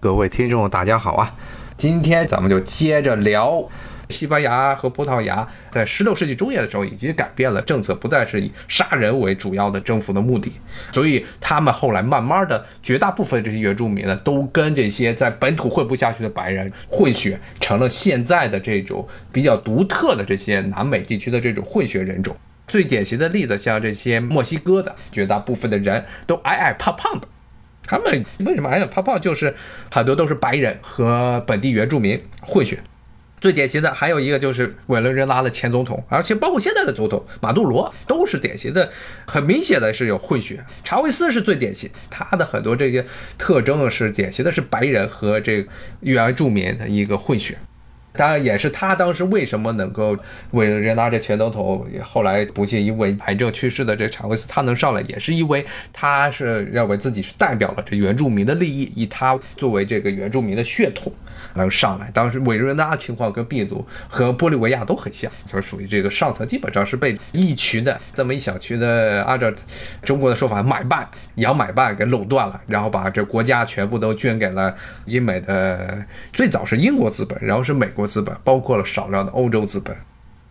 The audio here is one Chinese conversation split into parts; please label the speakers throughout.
Speaker 1: 各位听众，大家好啊！今天咱们就接着聊西班牙和葡萄牙在16世纪中叶的时候已经改变了政策，不再是以杀人为主要的征服的目的，所以他们后来慢慢的绝大部分这些原住民呢，都跟这些在本土混不下去的白人混血，成了现在的这种比较独特的这些南美地区的这种混血人种。最典型的例子，像这些墨西哥的绝大部分的人都矮矮胖胖的。他们为什么还有泡泡？就是很多都是白人和本地原住民混血。最典型的还有一个就是委内瑞拉的前总统，而且包括现在的总统马杜罗都是典型的，很明显的是有混血。查韦斯是最典型，他的很多这些特征是典型的是白人和这个原住民的一个混血。当然，也是他当时为什么能够委内瑞拉这前总统后来不幸因为癌症去世的这查韦斯，他能上来，也是因为他是认为自己是代表了这原住民的利益，以他作为这个原住民的血统。能上来，当时委内瑞拉情况跟秘鲁和玻利维亚都很像，就是属于这个上层基本上是被一群的这么一小群的，按照中国的说法，买办、洋买办给垄断了，然后把这国家全部都捐给了英美的，最早是英国资本，然后是美国资本，包括了少量的欧洲资本，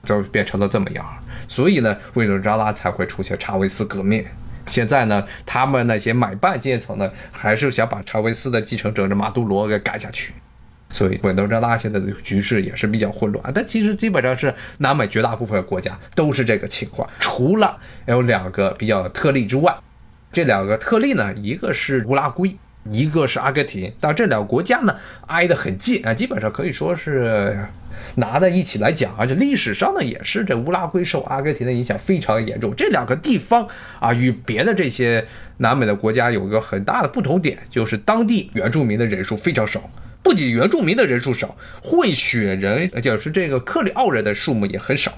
Speaker 1: 就变成了这么样。所以呢，委内瑞拉才会出现查韦斯革命。现在呢，他们那些买办阶层呢，还是想把查韦斯的继承者这马杜罗给赶下去。所以委内瑞拉现在的局势也是比较混乱，但其实基本上是南美绝大部分国家都是这个情况，除了有两个比较特例之外，这两个特例呢，一个是乌拉圭，一个是阿根廷，但这两个国家呢挨得很近啊，基本上可以说是拿在一起来讲，而且历史上呢也是这乌拉圭受阿根廷的影响非常严重，这两个地方啊与别的这些南美的国家有一个很大的不同点，就是当地原住民的人数非常少。不仅原住民的人数少，混血人，就是这个克里奥人的数目也很少，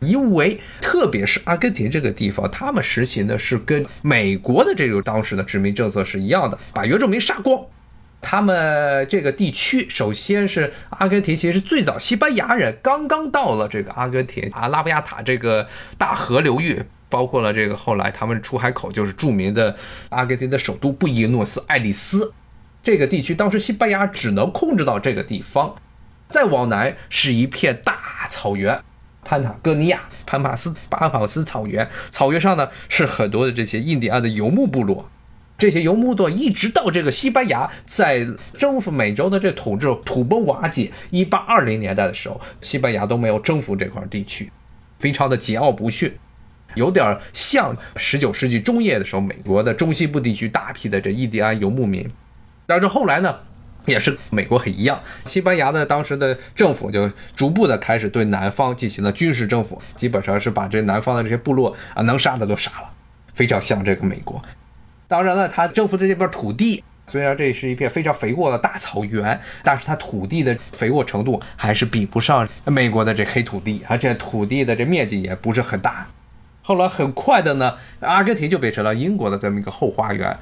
Speaker 1: 因为特别是阿根廷这个地方，他们实行的是跟美国的这个当时的殖民政策是一样的，把原住民杀光。他们这个地区，首先是阿根廷，其实最早西班牙人刚刚到了这个阿根廷阿拉布亚塔这个大河流域，包括了这个后来他们出海口就是著名的阿根廷的首都布宜诺斯艾利斯。这个地区当时西班牙只能控制到这个地方，再往南是一片大草原，潘塔哥尼亚、潘帕斯、巴帕斯草原。草原上呢是很多的这些印第安的游牧部落，这些游牧部落一直到这个西班牙在征服美洲的这统治土崩瓦解，一八二零年代的时候，西班牙都没有征服这块地区，非常的桀骜不驯，有点像十九世纪中叶的时候美国的中西部地区大批的这印第安游牧民。但是后来呢，也是美国很一样，西班牙的当时的政府就逐步的开始对南方进行了军事征服，基本上是把这南方的这些部落啊能杀的都杀了，非常像这个美国。当然了，他征服的这片土地，虽然这是一片非常肥沃的大草原，但是它土地的肥沃程度还是比不上美国的这黑土地，而且土地的这面积也不是很大。后来很快的呢，阿根廷就变成了英国的这么一个后花园。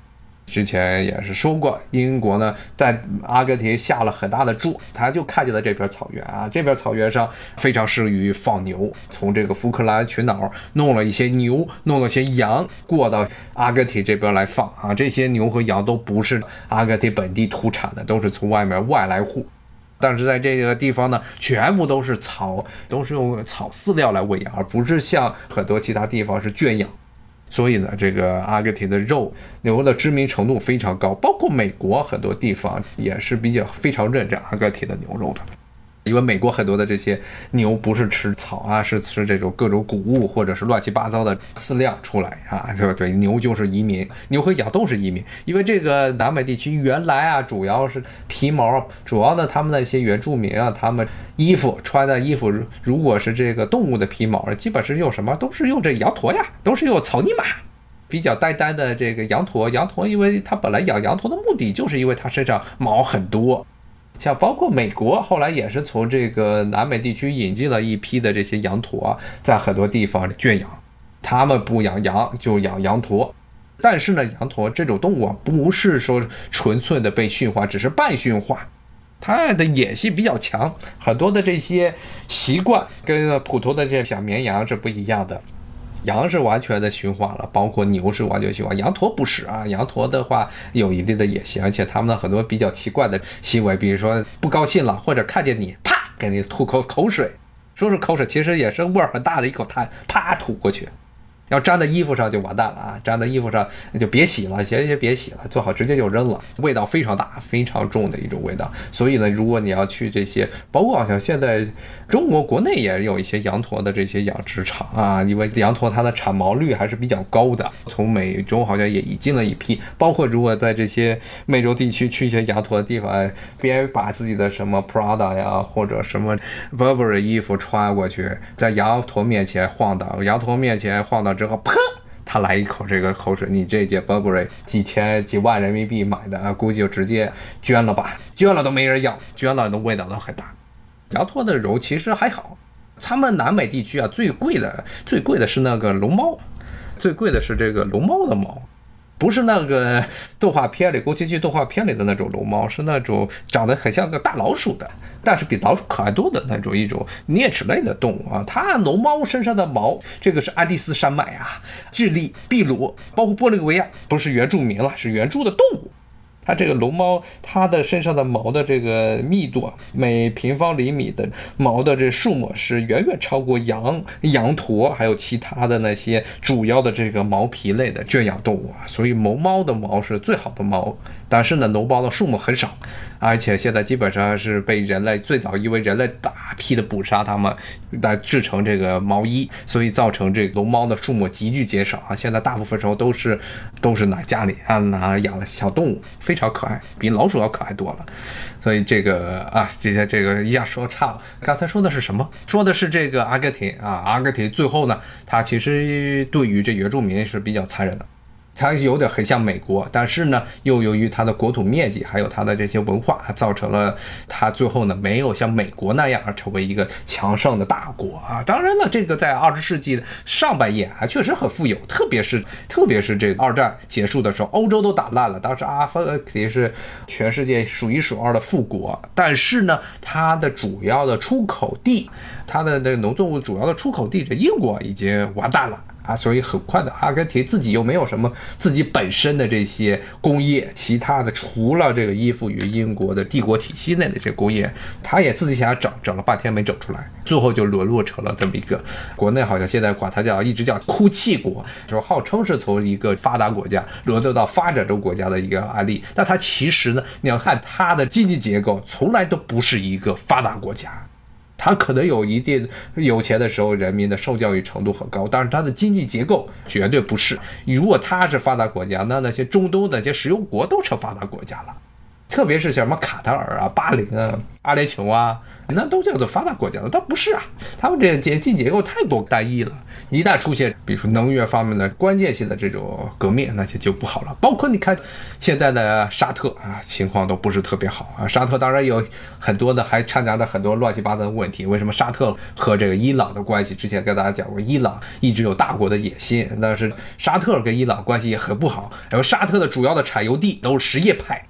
Speaker 1: 之前也是说过，英国呢在阿根廷下了很大的注，他就看见了这片草原啊，这片草原上非常适于放牛，从这个福克兰群岛弄了一些牛，弄了些羊过到阿根廷这边来放啊，这些牛和羊都不是阿根廷本地土产的，都是从外面外来户，但是在这个地方呢，全部都是草，都是用草饲料来喂养，而不是像很多其他地方是圈养。所以呢，这个阿根廷的肉牛的知名程度非常高，包括美国很多地方也是比较非常认这阿根廷的牛肉的。因为美国很多的这些牛不是吃草啊，是吃这种各种谷物或者是乱七八糟的饲料出来啊，对不对？牛就是移民，牛和羊都是移民。因为这个南美地区原来啊，主要是皮毛，主要呢，他们那些原住民啊，他们衣服穿的衣服，如果是这个动物的皮毛，基本是用什么？都是用这羊驼呀，都是用草泥马，比较呆呆的这个羊驼。羊驼，因为它本来养羊驼的目的就是因为它身上毛很多。像包括美国后来也是从这个南美地区引进了一批的这些羊驼，在很多地方圈养，他们不养羊就养羊驼，但是呢，羊驼这种动物啊，不是说纯粹的被驯化，只是半驯化，它的野性比较强，很多的这些习惯跟普通的这小绵羊是不一样的。羊是完全的驯化了，包括牛是完全驯化，羊驼不是啊。羊驼的话有一定的野性，而且他们的很多比较奇怪的行为，比如说不高兴了，或者看见你，啪给你吐口口水，说是口水，其实也是味儿很大的一口痰，啪吐过去。要粘在衣服上就完蛋了啊！粘在衣服上就别洗了，行行别洗了，最好直接就扔了。味道非常大，非常重的一种味道。所以呢，如果你要去这些，包括好像现在中国国内也有一些羊驼的这些养殖场啊，因为羊驼它的产毛率还是比较高的。从美洲好像也引进了一批，包括如果在这些美洲地区去一些羊驼的地方，别把自己的什么 Prada 呀或者什么 Burberry 衣服穿过去，在羊驼面前晃荡，羊驼面前晃荡。之后，砰，他来一口这个口水，你这件 Burberry 几千几万人民币买的啊，估计就直接捐了吧，捐了都没人要，捐了的味道都很大。羊驼的肉其实还好，他们南美地区啊最贵的最贵的是那个龙猫，最贵的是这个龙猫的毛。不是那个动画片里，宫崎骏动画片里的那种龙猫，是那种长得很像个大老鼠的，但是比老鼠可爱多的那种一种啮齿类的动物啊。它龙猫身上的毛，这个是安第斯山脉啊，智利、秘鲁，包括玻利维亚，不是原住民了，是原住的动物。它这个龙猫，它的身上的毛的这个密度啊，每平方厘米的毛的这数目是远远超过羊、羊驼，还有其他的那些主要的这个毛皮类的圈养动物啊。所以龙猫的毛是最好的毛，但是呢，龙猫的数目很少。而且现在基本上是被人类最早因为人类打批的捕杀它们来制成这个毛衣，所以造成这个龙猫的数目急剧减少啊。现在大部分时候都是都是拿家里啊拿养的小动物，非常可爱，比老鼠要可爱多了。所以这个啊，这些这个一下说差了。刚才说的是什么？说的是这个阿根廷啊，阿根廷最后呢，它其实对于这原住民是比较残忍的。它有点很像美国，但是呢，又由于它的国土面积，还有它的这些文化，造成了它最后呢没有像美国那样成为一个强盛的大国啊。当然了，这个在二十世纪的上半叶还确实很富有，特别是特别是这个二战结束的时候，欧洲都打烂了，当时阿根廷是全世界数一数二的富国，但是呢，它的主要的出口地，它的那个农作物主要的出口地，这英国已经完蛋了。啊，所以很快的，阿根廷自己又没有什么自己本身的这些工业，其他的除了这个依附于英国的帝国体系内的这些工业，他也自己想整，整了半天没整出来，最后就沦落成了这么一个国内好像现在管它叫一直叫哭泣国，说号称是从一个发达国家沦落到发展中国家的一个案例，但它其实呢，你要看它的经济结构，从来都不是一个发达国家。他可能有一定有钱的时候，人民的受教育程度很高，但是他的经济结构绝对不是。如果他是发达国家，那那些中东那些石油国都成发达国家了，特别是像什么卡塔尔啊、巴林啊、阿联酋啊。那都叫做发达国家了，但不是啊，他们这经济结构太过单一了。一旦出现，比如说能源方面的关键性的这种革命，那就就不好了。包括你看现在的沙特啊，情况都不是特别好啊。沙特当然有很多的，还掺杂着很多乱七八糟的问题。为什么沙特和这个伊朗的关系？之前跟大家讲过，伊朗一直有大国的野心，但是沙特跟伊朗关系也很不好。然后沙特的主要的产油地都是什叶派。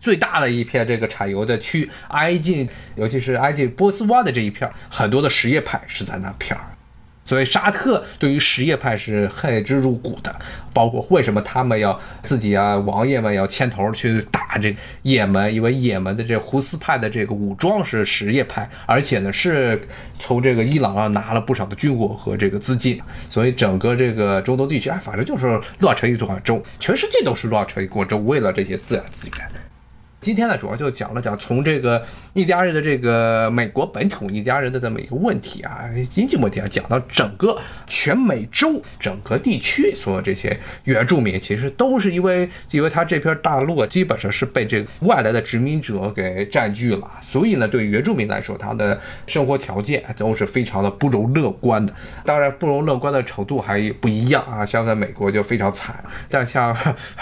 Speaker 1: 最大的一片这个产油的区，挨近，尤其是挨近波斯湾的这一片，很多的什叶派是在那片儿，所以沙特对于什叶派是恨之入骨的。包括为什么他们要自己啊，王爷们要牵头去打这也门，因为也门的这胡斯派的这个武装是什叶派，而且呢是从这个伊朗上拿了不少的军火和这个资金，所以整个这个中东地区，哎，反正就是乱成一团粥，全世界都是乱成一锅粥，为了这些自然资源。今天呢，主要就讲了讲从这个印第安人的这个美国本土印第安人的这么一个问题啊，经济问题啊，讲到整个全美洲整个地区所有这些原住民，其实都是因为因为他这片大陆啊，基本上是被这个外来的殖民者给占据了，所以呢，对原住民来说，他的生活条件都是非常的不容乐观的。当然，不容乐观的程度还不一样啊，像在美国就非常惨，但 像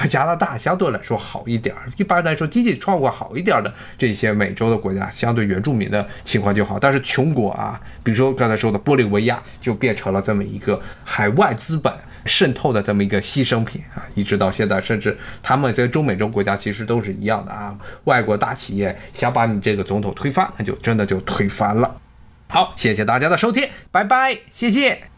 Speaker 1: 加拿大相对来说好一点。一般来说，经济。状况好一点的这些美洲的国家，相对原住民的情况就好。但是穷国啊，比如说刚才说的玻利维亚，就变成了这么一个海外资本渗透的这么一个牺牲品啊。一直到现在，甚至他们跟中美洲国家其实都是一样的啊。外国大企业想把你这个总统推翻，那就真的就推翻了。好，谢谢大家的收听，拜拜，谢谢。